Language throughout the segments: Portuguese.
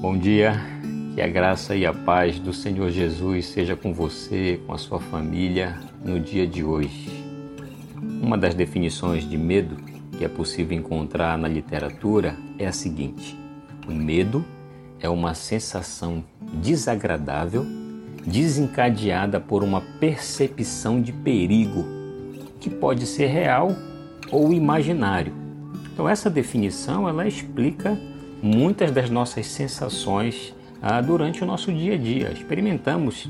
Bom dia, que a graça e a paz do Senhor Jesus seja com você, com a sua família no dia de hoje. Uma das definições de medo que é possível encontrar na literatura é a seguinte: o medo é uma sensação desagradável desencadeada por uma percepção de perigo que pode ser real ou imaginário. Então essa definição ela explica muitas das nossas sensações ah, durante o nosso dia a dia. Experimentamos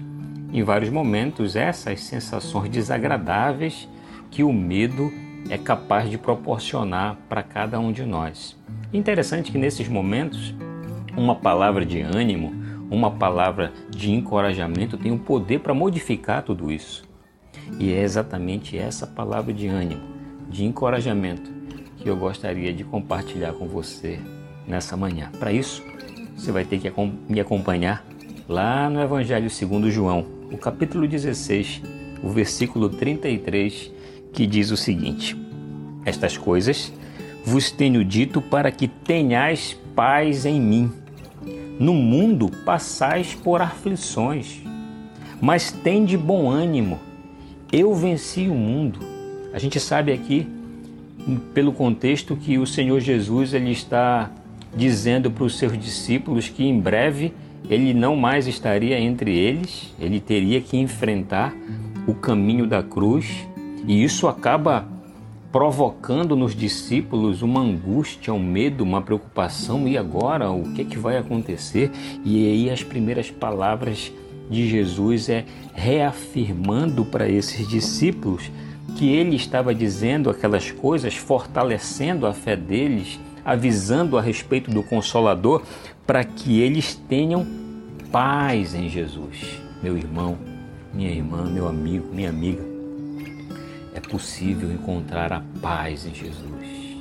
em vários momentos essas sensações desagradáveis que o medo é capaz de proporcionar para cada um de nós. Interessante que nesses momentos, uma palavra de ânimo, uma palavra de encorajamento tem o poder para modificar tudo isso. E é exatamente essa palavra de ânimo, de encorajamento, que eu gostaria de compartilhar com você nessa manhã. Para isso, você vai ter que me acompanhar lá no Evangelho segundo João, o capítulo 16, o versículo 33, que diz o seguinte: Estas coisas vos tenho dito para que tenhais paz em mim. No mundo passais por aflições, mas tende bom ânimo. Eu venci o mundo. A gente sabe aqui, pelo contexto, que o Senhor Jesus ele está dizendo para os seus discípulos que em breve ele não mais estaria entre eles, ele teria que enfrentar o caminho da cruz, e isso acaba provocando nos discípulos uma angústia, um medo, uma preocupação. E agora, o que, é que vai acontecer? E aí as primeiras palavras de Jesus é reafirmando para esses discípulos que ele estava dizendo aquelas coisas, fortalecendo a fé deles avisando a respeito do Consolador para que eles tenham paz em Jesus. Meu irmão, minha irmã, meu amigo, minha amiga, é possível encontrar a paz em Jesus.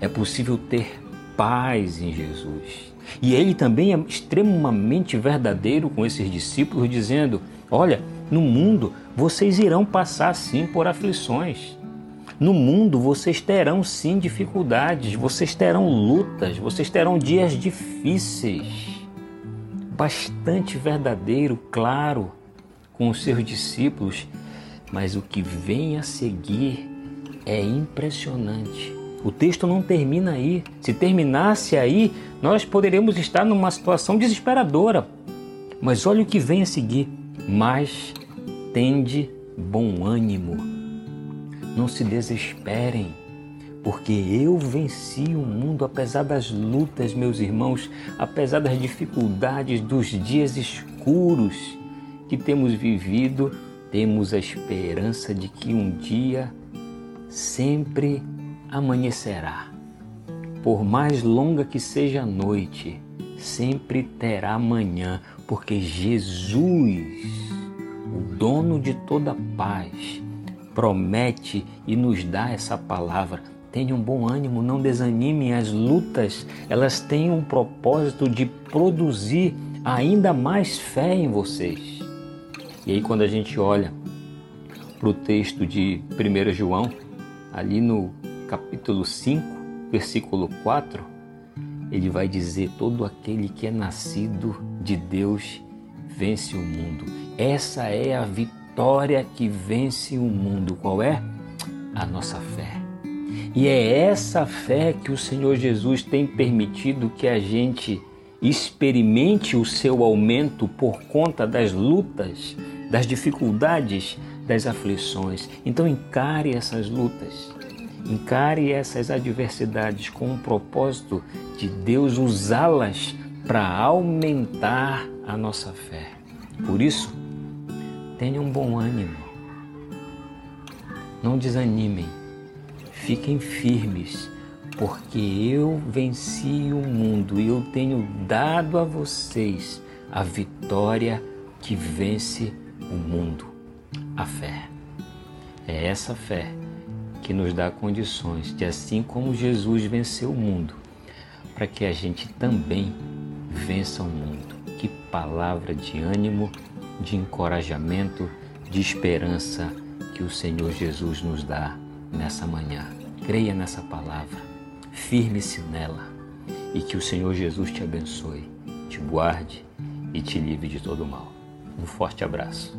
É possível ter paz em Jesus. E ele também é extremamente verdadeiro com esses discípulos, dizendo: Olha, no mundo vocês irão passar sim por aflições. No mundo vocês terão sim dificuldades, vocês terão lutas, vocês terão dias difíceis. Bastante verdadeiro, claro, com os seus discípulos, mas o que vem a seguir é impressionante. O texto não termina aí. Se terminasse aí, nós poderíamos estar numa situação desesperadora. Mas olha o que vem a seguir. Mas tende bom ânimo não se desesperem, porque eu venci o mundo apesar das lutas, meus irmãos, apesar das dificuldades, dos dias escuros que temos vivido, temos a esperança de que um dia sempre amanhecerá. Por mais longa que seja a noite, sempre terá manhã, porque Jesus, o dono de toda paz, promete e nos dá essa palavra. Tenham bom ânimo, não desanimem. As lutas, elas têm um propósito de produzir ainda mais fé em vocês. E aí, quando a gente olha para o texto de 1 João, ali no capítulo 5, versículo 4, ele vai dizer: Todo aquele que é nascido de Deus vence o mundo. Essa é a vitória vitória que vence o mundo. Qual é? A nossa fé. E é essa fé que o Senhor Jesus tem permitido que a gente experimente o seu aumento por conta das lutas, das dificuldades, das aflições. Então encare essas lutas, encare essas adversidades com o propósito de Deus usá-las para aumentar a nossa fé. Por isso, Tenham bom ânimo. Não desanimem. Fiquem firmes, porque eu venci o mundo e eu tenho dado a vocês a vitória que vence o mundo a fé. É essa fé que nos dá condições de, assim como Jesus venceu o mundo, para que a gente também vença o mundo. Que palavra de ânimo de encorajamento, de esperança que o Senhor Jesus nos dá nessa manhã. Creia nessa palavra, firme-se nela e que o Senhor Jesus te abençoe. te guarde e te livre de todo mal. Um forte abraço.